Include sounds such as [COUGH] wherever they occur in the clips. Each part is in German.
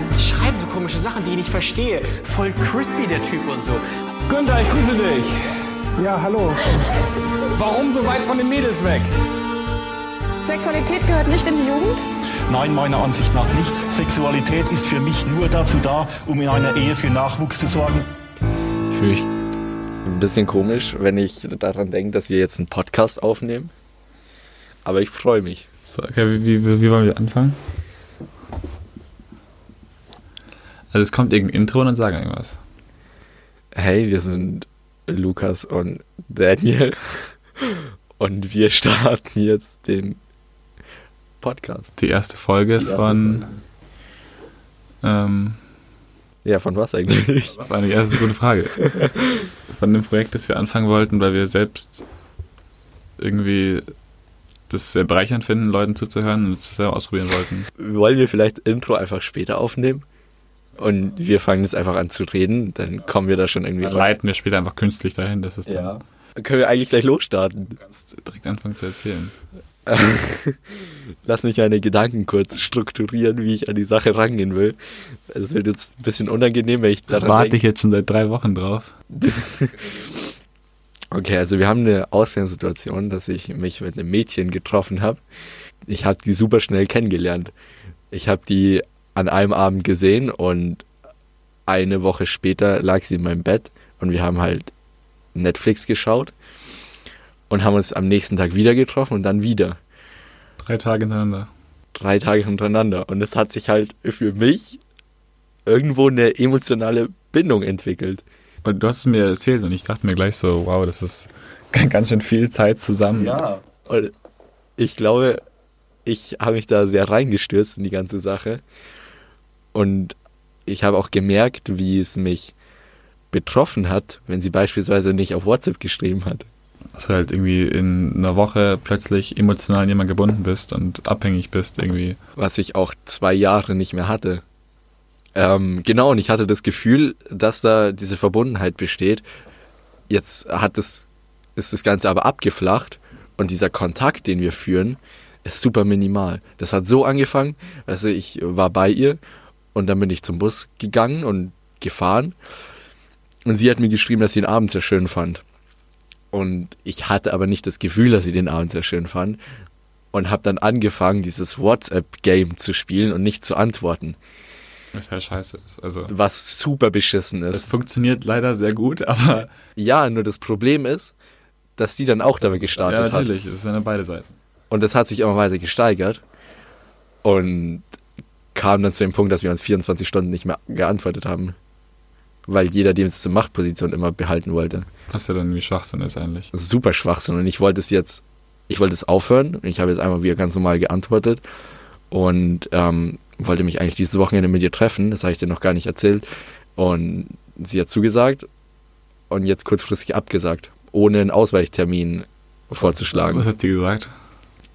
habt, schreiben so komische Sachen, die ich nicht verstehe. Voll crispy der Typ und so. Günther, ich grüße dich. Ja, hallo. Warum so weit von den Mädels weg? Sexualität gehört nicht in die Jugend? Nein, meiner Ansicht nach nicht. Sexualität ist für mich nur dazu da, um in einer Ehe für Nachwuchs zu sorgen. Ich fühle mich ein bisschen komisch, wenn ich daran denke, dass wir jetzt einen Podcast aufnehmen. Aber ich freue mich. So, okay, wie, wie, wie wollen wir anfangen? Also es kommt irgendein Intro und dann sagen wir irgendwas. Hey, wir sind Lukas und Daniel und wir starten jetzt den Podcast. Die erste Folge Die erste von. Ähm, Ja, von was eigentlich? [LAUGHS] was eigentlich? Das ist eine gute Frage. Von dem Projekt, das wir anfangen wollten, weil wir selbst irgendwie das sehr bereichernd finden, Leuten zuzuhören und es selber ausprobieren wollten. Wollen wir vielleicht Intro einfach später aufnehmen? Und wir fangen jetzt einfach an zu reden, dann kommen wir da schon irgendwie Dann rein. leiten wir später einfach künstlich dahin, dass es dann Ja. Dann können wir eigentlich gleich losstarten. kannst direkt anfangen zu erzählen. [LAUGHS] Lass mich meine Gedanken kurz strukturieren, wie ich an die Sache rangehen will. Es wird jetzt ein bisschen unangenehm, wenn ich Da warte ich jetzt schon seit drei Wochen drauf. [LAUGHS] Okay, also wir haben eine Ausgangssituation, dass ich mich mit einem Mädchen getroffen habe. Ich habe die super schnell kennengelernt. Ich habe die an einem Abend gesehen und eine Woche später lag sie in meinem Bett und wir haben halt Netflix geschaut und haben uns am nächsten Tag wieder getroffen und dann wieder. Drei Tage hintereinander. Drei Tage hintereinander. Und es hat sich halt für mich irgendwo eine emotionale Bindung entwickelt. Und du hast es mir erzählt und ich dachte mir gleich so, wow, das ist [LAUGHS] ganz schön viel Zeit zusammen. Und ich glaube, ich habe mich da sehr reingestürzt in die ganze Sache. Und ich habe auch gemerkt, wie es mich betroffen hat, wenn sie beispielsweise nicht auf WhatsApp geschrieben hat. Dass du halt irgendwie in einer Woche plötzlich emotional an jemanden gebunden bist und abhängig bist irgendwie. Was ich auch zwei Jahre nicht mehr hatte. Ähm, genau, und ich hatte das Gefühl, dass da diese Verbundenheit besteht. Jetzt hat es, ist das Ganze aber abgeflacht und dieser Kontakt, den wir führen, ist super minimal. Das hat so angefangen, also ich war bei ihr und dann bin ich zum Bus gegangen und gefahren und sie hat mir geschrieben, dass sie den Abend sehr schön fand. Und ich hatte aber nicht das Gefühl, dass sie den Abend sehr schön fand und habe dann angefangen, dieses WhatsApp-Game zu spielen und nicht zu antworten, Was ja scheiße ist. Also, was super beschissen es ist. funktioniert leider sehr gut, [LAUGHS] aber Ja, nur das Problem ist, dass sie dann auch damit ja, gestartet hat. natürlich, es sind ja beide Seiten. Und das hat sich immer weiter gesteigert und kam dann zu dem Punkt, dass wir uns 24 Stunden nicht mehr geantwortet haben, weil jeder diese Machtposition immer behalten wollte. Was ja dann irgendwie Schwachsinn ist eigentlich. Das ist super Schwachsinn. Und ich wollte es jetzt, ich wollte es aufhören. Und ich habe jetzt einmal wieder ganz normal geantwortet. Und ähm, wollte mich eigentlich dieses Wochenende mit ihr treffen, das habe ich dir noch gar nicht erzählt. Und sie hat zugesagt. Und jetzt kurzfristig abgesagt, ohne einen Ausweichtermin vorzuschlagen, Was hat sie gesagt?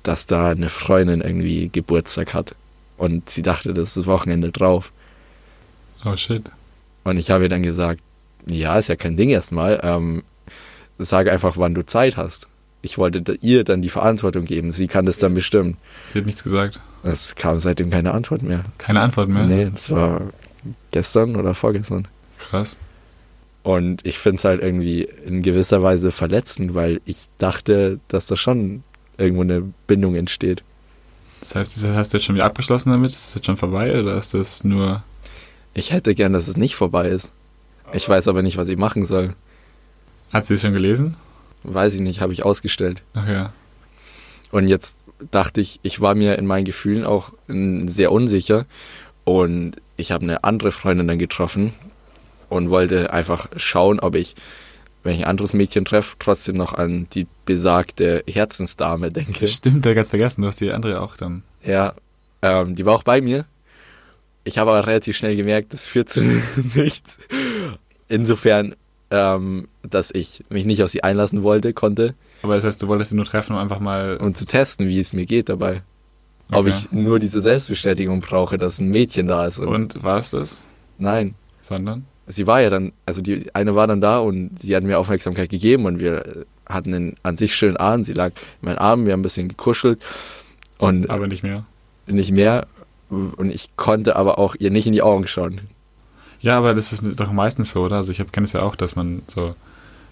dass da eine Freundin irgendwie Geburtstag hat und sie dachte, das ist das Wochenende drauf Oh shit. und ich habe ihr dann gesagt, ja, ist ja kein Ding erstmal. Ähm, sage einfach, wann du Zeit hast. Ich wollte ihr dann die Verantwortung geben. Sie kann das dann bestimmen. Sie hat nichts gesagt. Es kam seitdem keine Antwort mehr. Keine Antwort mehr. Nee, das war gestern oder vorgestern. Krass. Und ich finde es halt irgendwie in gewisser Weise verletzend, weil ich dachte, dass da schon irgendwo eine Bindung entsteht. Das heißt, hast du jetzt schon wieder abgeschlossen damit? Ist das jetzt schon vorbei oder ist das nur. Ich hätte gern, dass es nicht vorbei ist. Ich weiß aber nicht, was ich machen soll. Hat sie es schon gelesen? Weiß ich nicht, habe ich ausgestellt. Ach ja. Und jetzt dachte ich, ich war mir in meinen Gefühlen auch sehr unsicher. Und ich habe eine andere Freundin dann getroffen und wollte einfach schauen, ob ich, wenn ich ein anderes Mädchen treffe, trotzdem noch an die besagte Herzensdame denke. Stimmt, da ganz vergessen. Du hast die andere auch dann. Ja, ähm, die war auch bei mir. Ich habe aber relativ schnell gemerkt, das führt zu [LAUGHS] nichts. Insofern, ähm, dass ich mich nicht auf sie einlassen wollte, konnte, Aber das heißt, du wolltest sie nur treffen, um einfach mal. um zu testen, wie es mir geht dabei. Ob Okay. ich nur diese Selbstbestätigung brauche, dass ein Mädchen da ist. Und Und war es das? nein, Sondern? Sie war ja dann, also die eine war dann da und die hat mir Aufmerksamkeit gegeben und wir hatten einen an sich schönen Abend. Sie lag in meinen Armen, wir haben ein bisschen gekuschelt und Aber nicht mehr. nicht mehr. Und ich konnte aber auch ihr nicht in die Augen schauen. Ja, aber das ist doch meistens so, oder? Also ich kenne es ja auch, dass man so,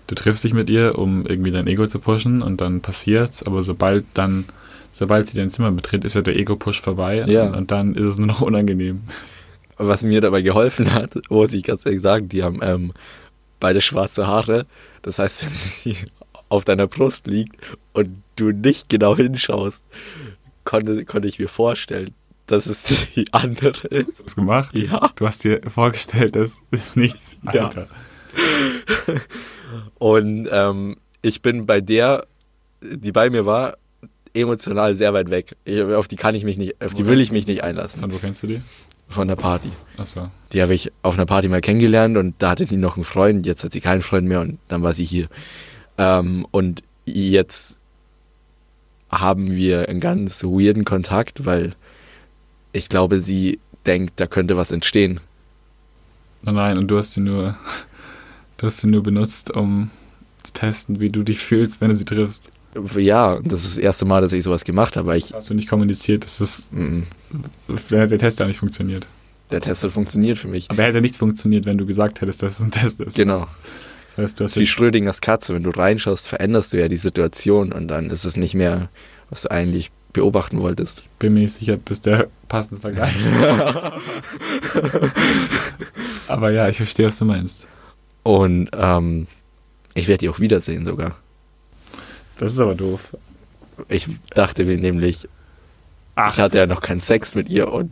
du triffst dich mit ihr, um irgendwie dein Ego zu pushen und dann passiert's, aber sobald dann, sobald sie dein Zimmer betritt, ist ja der Ego-Push vorbei Ja. und, und dann ist es nur noch unangenehm. Was mir dabei geholfen hat, [LAUGHS] muss ich ganz ehrlich sagen, die haben ähm, beide schwarze Haare. Das heißt, [LAUGHS] wenn sie auf deiner Brust liegt und du nicht genau hinschaust, konnte, konnte ich mir vorstellen, dass es [LAUGHS] die andere ist. Was gemacht? Ja. Du hast dir vorgestellt, das ist nichts. Ja. Alter. Und ähm, ich bin bei der, die bei mir war, emotional sehr weit weg. Ich, auf die kann ich mich nicht, auf die will ich mich nicht einlassen. Von wo kennst du die? Von der Party. Achso. Die habe ich auf einer Party mal kennengelernt und da hatte die noch einen Freund, jetzt hat sie keinen Freund mehr und dann war sie hier. Ähm, und jetzt haben wir einen ganz weirden Kontakt, weil ich glaube, sie denkt, da könnte was entstehen. Oh nein, und du hast sie nur, [LAUGHS] du hast sie nur benutzt, um zu testen, wie du dich fühlst, wenn du sie triffst. Ja, das ist das erste Mal, dass ich sowas gemacht habe, ich, Hast du nicht kommuniziert, dass das, mm, der Test ja nicht funktioniert. der Test hat funktioniert für mich. Aber er hätte nicht funktioniert, wenn du gesagt hättest, dass es ein Test ist. Genau. Das heißt, du hast wie Schrödingers Katze. Wenn du reinschaust, veränderst du ja die Situation und dann ist es nicht mehr, was du eigentlich beobachten wolltest. bin mir nicht sicher, das der passende Vergleich [LAUGHS] Aber ja, ich verstehe, was du meinst. Und ähm, ich werde die auch wiedersehen sogar. Das ist aber doof. Ich dachte mir nämlich, ich hatte ja noch keinen Sex mit ihr und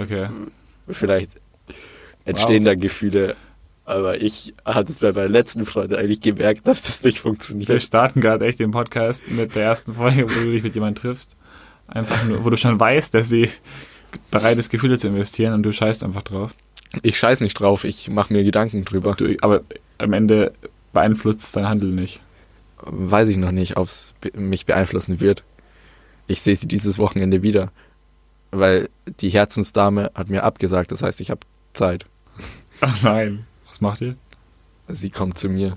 Okay. vielleicht entstehen da Gefühle. Aber ich hatte es bei meiner letzten Freundin eigentlich gemerkt, dass das nicht Wir funktioniert. starten gerade echt den Podcast mit der ersten Folge, wo du dich mit jemandem triffst. Einfach nur, wo du schon weißt, dass sie bereit ist, Gefühle zu investieren und du scheißt einfach drauf. Ich scheiß nicht drauf, ich mache mir Gedanken drüber. Du, aber am Ende beeinflusst dein Handeln nicht. Weiß ich noch nicht, ob es mich beeinflussen wird. Ich sehe sie dieses Wochenende wieder. Weil die Herzensdame hat mir abgesagt, das heißt, ich habe Zeit. Ach nein. Was macht ihr? Sie kommt zu mir.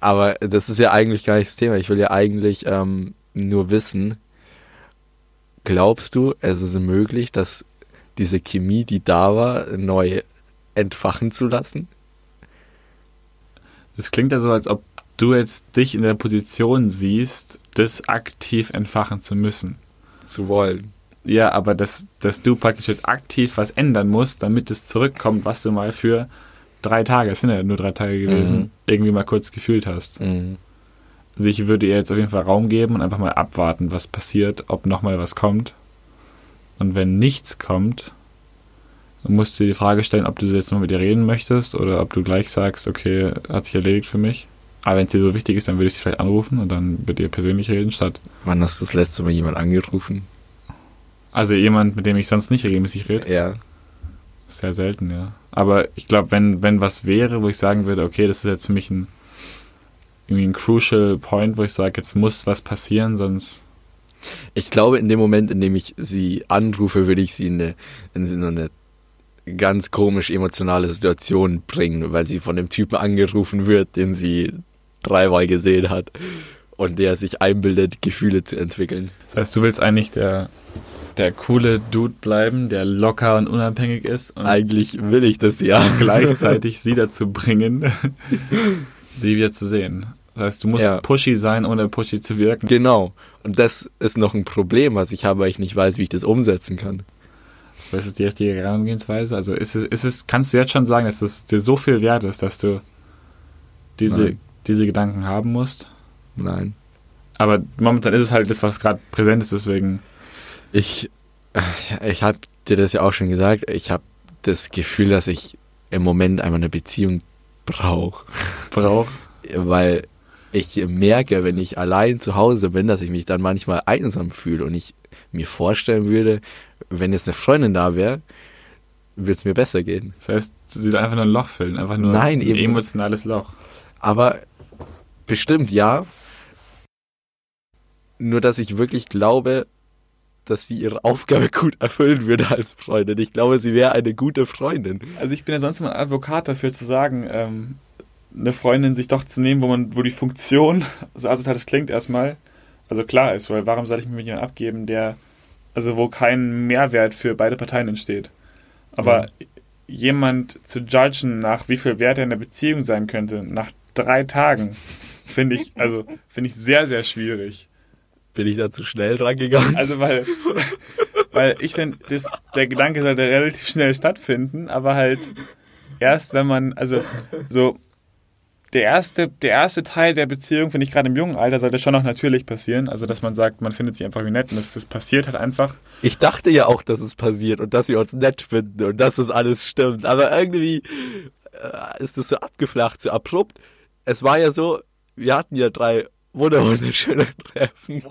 Aber das ist ja eigentlich gar nicht das Thema. Ich will ja eigentlich ähm, nur wissen, glaubst du, es ist möglich, dass diese Chemie, die da war, neu entfachen zu lassen? Das klingt ja so, als ob du jetzt dich in der Position siehst, das aktiv entfachen zu müssen. Zu wollen. Ja, aber dass, dass du praktisch jetzt aktiv was ändern musst, damit es zurückkommt, was du mal für drei Tage, es sind ja nur drei Tage gewesen, Mhm. irgendwie mal kurz gefühlt hast. Mhm. Also ich würde ihr jetzt auf jeden Fall Raum geben und einfach mal abwarten, was passiert, ob nochmal was kommt. Und wenn nichts kommt, dann musst du dir die Frage stellen, ob du jetzt noch mit ihr reden möchtest oder ob du gleich sagst, okay, hat sich erledigt für mich. Aber wenn es dir so wichtig ist, dann würde ich sie vielleicht anrufen und dann mit ihr persönlich reden, statt Wann hast du das letzte Mal jemand angerufen? also jemand, mit dem ich sonst nicht regelmäßig rede. Ja. Sehr selten, ja. Aber ich glaube, wenn, wenn was wäre, wo ich sagen würde, okay, das ist jetzt für mich ein, irgendwie ein crucial point, wo ich sage, jetzt muss was passieren, sonst Ich glaube, in dem Moment, in dem ich sie anrufe, würde ich sie in, eine, in eine ganz komisch emotionale Situation bringen, weil sie von dem Typen angerufen wird, den sie dreimal gesehen hat und der sich einbildet, Gefühle zu entwickeln. Das heißt, du willst eigentlich der, der coole Dude bleiben, der locker und unabhängig ist und Eigentlich will ich das ja. [LAUGHS] gleichzeitig [LAUGHS] sie dazu bringen, [LAUGHS] sie wieder zu sehen. Das heißt, du musst Ja. pushy sein, ohne pushy zu wirken. Genau. Und das ist noch ein Problem, was ich habe, weil ich nicht weiß, wie ich das umsetzen kann. Was ist die richtige Herangehensweise? Also ist es, ist es, kannst du jetzt schon sagen, dass es dir so viel wert ist, dass du diese, Nein. diese Gedanken haben musst? Nein. Aber momentan ist es halt das, was gerade präsent ist, deswegen. Ich, ich habe dir das ja auch schon gesagt. Ich habe das Gefühl, dass ich im Moment einfach eine Beziehung brauche. Brauch. Weil ich merke, wenn ich allein zu Hause bin, dass ich mich dann manchmal einsam fühle und ich mir vorstellen würde, wenn jetzt eine Freundin da wäre, würde es mir besser gehen. Das heißt, sie soll einfach nur ein Loch füllen, einfach nur Nein, ein eben. emotionales Loch. Aber bestimmt ja. Nur, dass ich wirklich glaube, dass sie ihre Aufgabe [LAUGHS] gut erfüllen würde als Freundin. Ich glaube, sie wäre eine gute Freundin. Also ich bin ja sonst immer ein Advokat dafür zu sagen, ähm, eine Freundin sich doch zu nehmen, wo man, wo die Funktion, [LAUGHS] so asozial das klingt erstmal, also klar ist, weil warum soll ich mich mit jemandem abgeben, der also wo kein Mehrwert für beide Parteien entsteht. Aber Ja. jemand zu judgen, nach wie viel Wert er in der Beziehung sein könnte, nach drei Tagen, [LAUGHS] finde ich, also finde ich sehr, sehr schwierig. Bin ich da zu schnell dran gegangen? Also weil, [LAUGHS] weil ich finde, der Gedanke sollte relativ schnell stattfinden, aber halt erst wenn man, also so der erste, der erste Teil der Beziehung, finde ich gerade im jungen Alter, sollte schon noch natürlich passieren. Also dass man sagt, man findet sich einfach wie nett und das, das passiert halt einfach. Ich dachte ja auch, dass es passiert und dass wir uns nett finden und dass das alles stimmt. Aber irgendwie äh, ist es so abgeflacht, so abrupt. Es war ja so, wir hatten ja drei wunder- wunderschöne Treffen.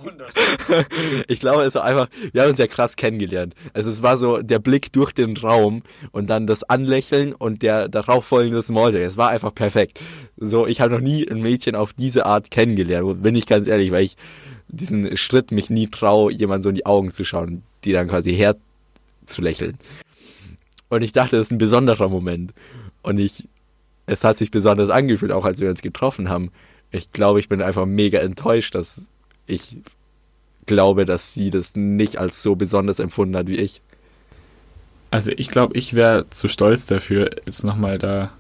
Ich glaube, es war einfach, wir haben uns ja krass kennengelernt. Also es war so der Blick durch den Raum und dann das Anlächeln und der darauf folgende Smalltalk. Es war einfach perfekt. So, ich habe noch nie ein Mädchen auf diese Art kennengelernt, bin ich ganz ehrlich, weil ich diesen Schritt mich nie traue, jemand so in die Augen zu schauen, die dann quasi herzulächeln. Und ich dachte, das ist ein besonderer Moment. Und ich, es hat sich besonders angefühlt, auch als wir uns getroffen haben. Ich glaube, ich bin einfach mega enttäuscht, dass ich glaube, dass sie das nicht als so besonders empfunden hat wie ich. Also ich glaube, ich wäre zu stolz dafür, jetzt nochmal da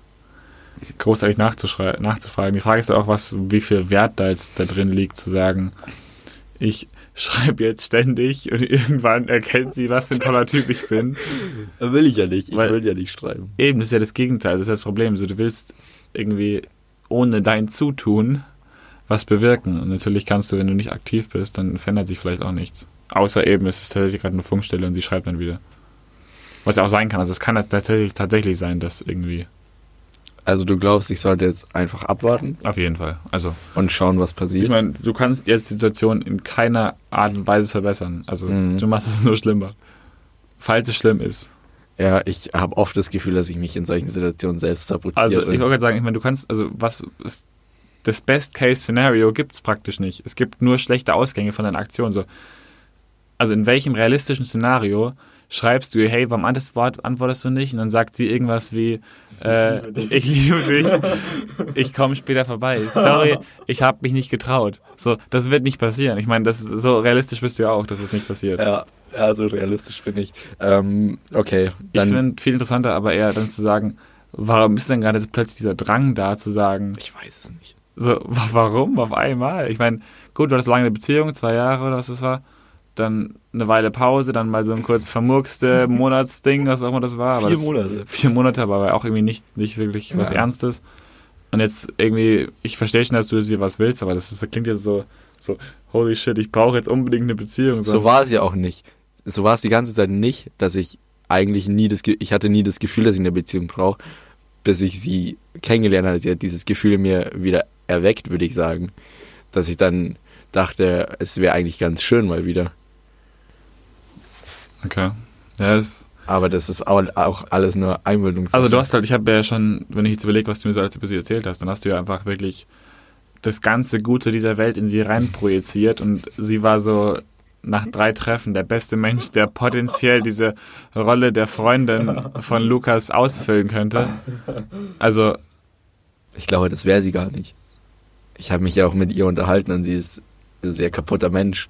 großartig nachzufragen. Die Frage ist ja auch, was, wie viel Wert da jetzt da drin liegt, zu sagen, ich [LAUGHS] schreibe jetzt ständig und irgendwann erkennt sie, was für ein toller Typ ich bin. Will ich ja nicht. Ich Weil- will ja nicht schreiben. Eben, das ist ja das Gegenteil, das ist das Problem. So, du willst irgendwie ohne dein Zutun was bewirken. Und natürlich kannst du, wenn du nicht aktiv bist, dann verändert sich vielleicht auch nichts. Außer eben, es ist tatsächlich gerade eine Funkstelle und sie schreibt dann wieder. Was ja auch sein kann. Also es kann halt tatsächlich, tatsächlich sein, dass irgendwie. Also du glaubst, ich sollte jetzt einfach abwarten Auf jeden Fall. Also, und schauen, was ich passiert? meine, du kannst jetzt die Situation in keiner Art und Weise verbessern. Also, Mhm. du machst es nur schlimmer. Falls es schlimm ist. Ja, ich habe oft das Gefühl, dass ich mich in solchen Situationen selbst sabotiere. Also, ich wollte gerade sagen, ich meine, du kannst, also, was ist, das Best-Case-Szenario gibt es praktisch nicht. Es gibt nur schlechte Ausgänge von deiner Aktion. So. Also, in welchem realistischen Szenario schreibst du, ihr, hey, warum antwortest, antwortest du nicht? Und dann sagt sie irgendwas wie, äh, ich liebe dich, ich komme später vorbei. Sorry, ich habe mich nicht getraut. So, das wird nicht passieren. Ich meine, das ist, so realistisch bist du ja auch, dass es nicht passiert. ja, ja, so realistisch bin ich. Ähm, okay, Ich finde viel interessanter, aber eher dann zu sagen, warum ist denn gerade plötzlich dieser Drang da, zu sagen, ich weiß es nicht. So, wa- warum auf einmal? Ich meine, gut, du hattest lange eine Beziehung, zwei Jahre oder was das war. Dann eine Weile Pause, dann mal so ein kurz vermurkste [LAUGHS] Monatsding, was auch immer das war. Vier das, Monate. Vier Monate, aber auch irgendwie nicht, nicht wirklich was Ja. Ernstes. Und jetzt irgendwie, ich verstehe schon, dass du dir was willst, aber das, ist, das klingt jetzt so, so, holy shit, ich brauche jetzt unbedingt eine Beziehung. So war es ja auch nicht. So war es die ganze Zeit nicht, dass ich eigentlich nie das, ich hatte nie das Gefühl, dass ich eine Beziehung brauche, bis ich sie kennengelernt hatte. Sie hat dieses Gefühl mir wieder erweckt, würde ich sagen, dass ich dann dachte, es wäre eigentlich ganz schön mal wieder. Okay. Ja, das, Aber das ist auch, auch alles nur Einbildungssache. Also du hast halt, ich habe ja schon, wenn ich jetzt überlege, was du mir so alles über sie erzählt hast, dann hast du ja einfach wirklich das ganze Gute dieser Welt in sie rein projiziert und sie war so nach drei Treffen der beste Mensch, der potenziell diese Rolle der Freundin von Lukas ausfüllen könnte. Also, Ich glaube, das wäre sie gar nicht. Ich habe mich ja auch mit ihr unterhalten und sie ist ein sehr kaputter Mensch.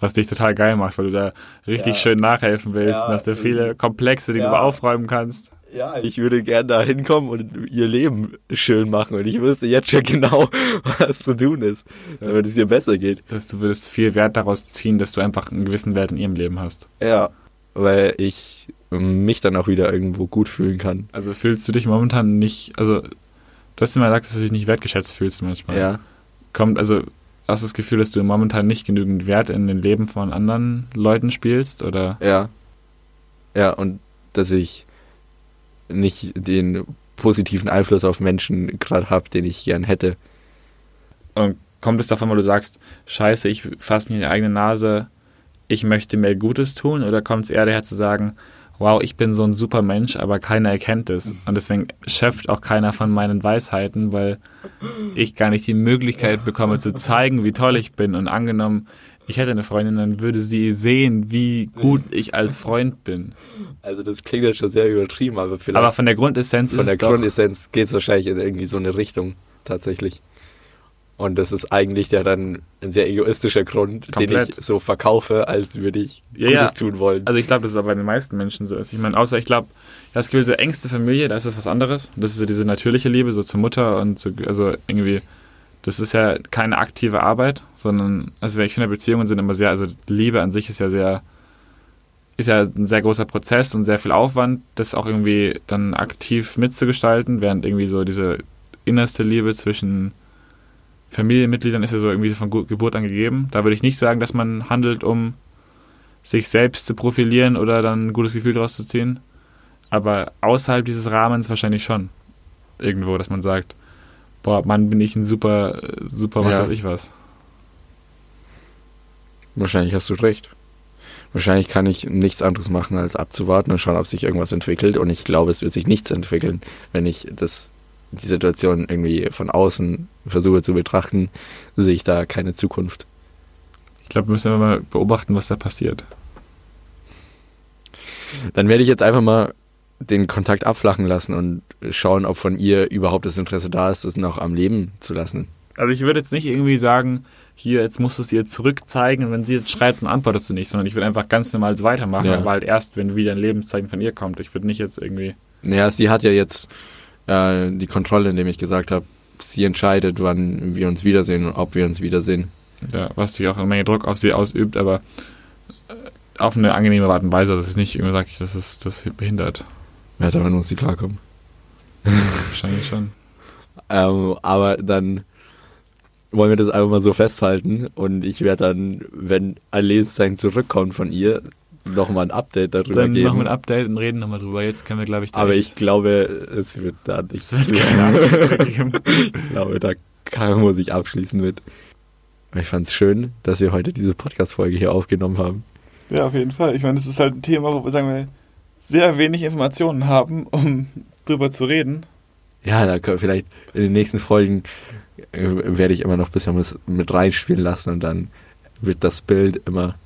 was dich total geil macht, weil du da richtig schön nachhelfen willst Ja, und hast du viele Komplexe, die ja. du aufräumen kannst. Ja, ich würde gern da hinkommen und ihr Leben schön machen und ich wüsste jetzt schon genau, [LAUGHS] was zu tun ist, damit es ihr besser geht. Das heißt, du würdest viel Wert daraus ziehen, dass du einfach einen gewissen Wert in ihrem Leben hast. Ja, weil ich mich dann auch wieder irgendwo gut fühlen kann. Also fühlst du dich momentan nicht, also du hast immer gesagt, dass du dich nicht wertgeschätzt fühlst manchmal. Ja. Kommt, also hast du das Gefühl, dass du momentan nicht genügend Wert in den Leben von anderen Leuten spielst oder? Ja. Ja, und dass ich nicht den positiven Einfluss auf Menschen gerade habe, den ich gern hätte. Und kommt es davon, weil du sagst, scheiße, ich fasse mir in die eigene Nase, ich möchte mehr Gutes tun? Oder kommt es eher daher zu sagen, wow, ich bin so ein super Mensch, aber keiner erkennt es. Und deswegen schöpft auch keiner von meinen Weisheiten, weil ich gar nicht die Möglichkeit bekomme zu zeigen, wie toll ich bin. Und angenommen, ich hätte eine Freundin, dann würde sie sehen, wie gut ich als Freund bin. Also das klingt jetzt schon sehr übertrieben, aber vielleicht Aber von der Grundessenz von ist der Grundessenz geht es wahrscheinlich in irgendwie so eine Richtung tatsächlich. Und das ist eigentlich ja dann ein sehr egoistischer Grund, den Komplett. ich so verkaufe, als würde ich Ja, Gutes ja. tun wollen. Also ich glaube, dass es aber bei den meisten Menschen so ist. Ich meine, außer ich glaube, ich habe das Gefühl, so engste Familie, da ist es was anderes. Das ist so diese natürliche Liebe, so zur Mutter und zu, also irgendwie, das ist ja keine aktive Arbeit, sondern, also ich finde, Beziehungen sind immer sehr, also Liebe an sich ist ja sehr, ist ja ein sehr großer Prozess und sehr viel Aufwand, das auch irgendwie dann aktiv mitzugestalten, während irgendwie so diese innerste Liebe zwischen Familienmitgliedern ist ja so irgendwie von Geburt an gegeben. Da würde ich nicht sagen, dass man handelt, um sich selbst zu profilieren oder dann ein gutes Gefühl daraus zu ziehen. Aber außerhalb dieses Rahmens wahrscheinlich schon. Irgendwo, dass man sagt, boah, Mann, bin ich ein super, super, was Ja. weiß ich was. Wahrscheinlich hast du recht. Wahrscheinlich kann ich nichts anderes machen, als abzuwarten und schauen, ob sich irgendwas entwickelt. Und ich glaube, es wird sich nichts entwickeln, wenn ich das, die Situation irgendwie von außen versuche zu betrachten, sehe ich da keine Zukunft. Ich glaube, wir müssen mal beobachten, was da passiert. Dann werde ich jetzt einfach mal den Kontakt abflachen lassen und schauen, ob von ihr überhaupt das Interesse da ist, das noch am Leben zu lassen. Also ich würde jetzt nicht irgendwie sagen, hier, jetzt musst du es ihr zurückzeigen und wenn sie jetzt schreibt, dann antwortest du nicht, sondern ich würde einfach ganz normal weitermachen, Ja. aber halt erst, wenn wieder ein Lebenszeichen von ihr kommt. Ich würde nicht jetzt irgendwie... Naja, sie hat ja jetzt äh, die Kontrolle, indem ich gesagt habe, sie entscheidet, wann wir uns wiedersehen und ob wir uns wiedersehen. ja, was natürlich auch eine Menge Druck auf sie ausübt, aber äh, auf eine angenehme Art und Weise, dass ich nicht immer sage, das ist das behindert. Ja, damit muss sie klarkommen. Wahrscheinlich schon. [LAUGHS] Ähm, aber dann wollen wir das einfach mal so festhalten und ich werde dann, wenn ein Lebenszeichen zurückkommt von ihr, nochmal ein Update darüber Dann geben. machen wir ein Update und reden nochmal drüber. Jetzt können wir, glaube ich, aber ich glaube, es wird da nicht es wird keine Update [LAUGHS] geben. Ich glaube, da kann, muss ich abschließen mit. Ich fand es schön, dass wir heute diese Podcast-Folge hier aufgenommen haben. Ja, auf jeden Fall. Ich meine, das ist halt ein Thema, wo wir, sagen wir, sehr wenig Informationen haben, um drüber zu reden. Ja, da können, vielleicht in den nächsten Folgen äh, werde ich immer noch ein bisschen was mit reinspielen lassen und dann wird das Bild immer,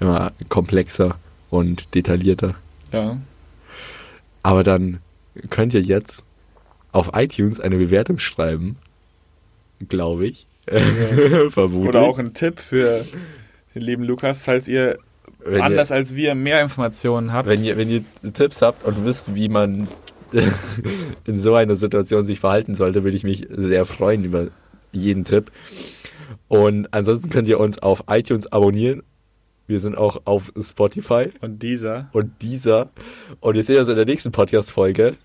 immer komplexer und detaillierter. Ja. Aber dann könnt ihr jetzt auf iTunes eine Bewertung schreiben, glaube ich. [LAUGHS] Vermutlich. Oder auch ein Tipp für den lieben Lukas, falls ihr wenn anders ihr, als wir mehr Informationen habt. wenn ihr, wenn ihr Tipps habt und wisst, wie man [LAUGHS] in so einer Situation sich verhalten sollte, würde ich mich sehr freuen über jeden Tipp. Und ansonsten könnt ihr uns auf iTunes abonnieren. Wir sind auch auf Spotify und dieser. und dieser. Und wir sehen uns in der nächsten Podcast-Folge.